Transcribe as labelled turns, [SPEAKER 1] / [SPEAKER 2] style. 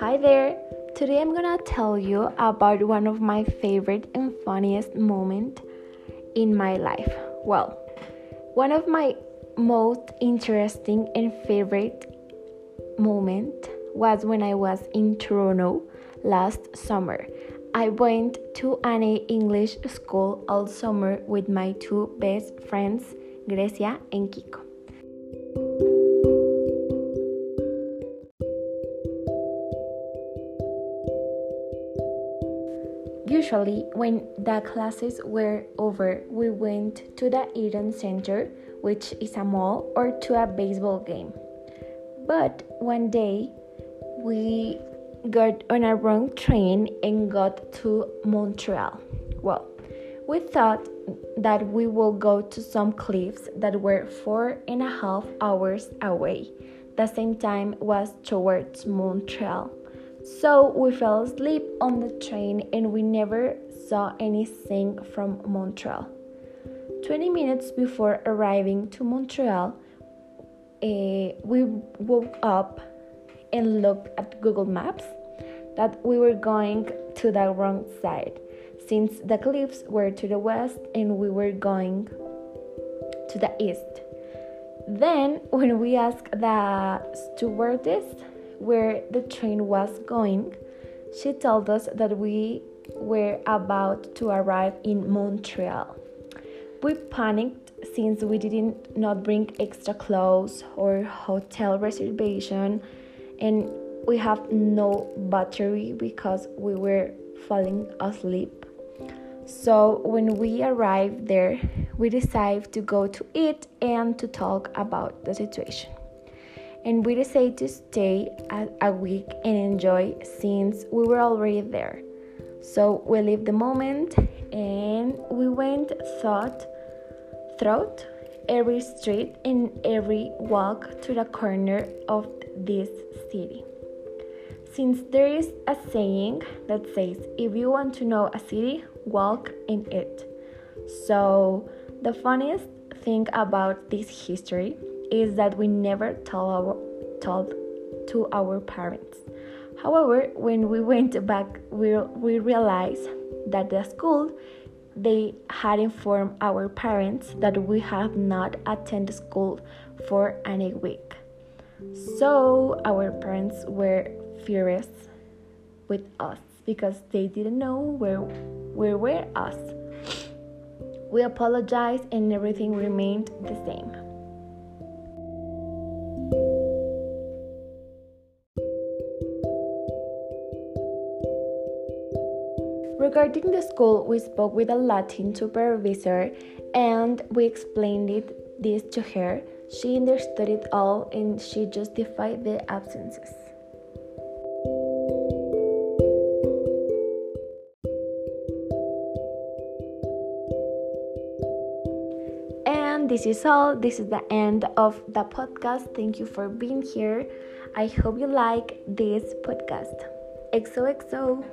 [SPEAKER 1] Hi there. Today I'm gonna tell you about one of my favorite and funniest moments in my life. Well, one of my most interesting and favorite moment was when I was in Toronto last summer. I went to an English school all summer with my two best friends, Grecia and Kiko. Usually, when the classes were over, we went to the Eaton Center, which is a mall, or to a baseball game. But one day, we got on a wrong train and got to Montreal. Well, we thought that we would go to some cliffs that were four and a half hours away. The same time was towards Montreal. So we fell asleep on the train and we never saw anything from Montreal. 20 minutes before arriving to Montreal, uh, we woke up and looked at Google Maps that we were going to the wrong side since the cliffs were to the west and we were going to the east. Then, when we asked the stewardess where the train was going, she told us that we were about to arrive in Montreal. We panicked since we didn't not bring extra clothes or hotel reservation and we have no battery because we were falling asleep. So when we arrived there, we decided to go to eat and to talk about the situation and we decided to stay a week and enjoy since we were already there. So we lived the moment and we went thought throughout every street and every walk to the corner of this city. Since there is a saying that says, if you want to know a city, walk in it. So, the funniest thing about this history is that we never told, our, told to our parents. However, when we went back, we, we realized that the school they had informed our parents that we have not attended school for any week. So our parents were furious with us because they didn't know where where were us. We apologized and everything remained the same. Regarding the school, we spoke with a Latin supervisor and we explained it, this to her. She understood it all and she justified the absences. And this is all. This is the end of the podcast. Thank you for being here. I hope you like this podcast. XOXO.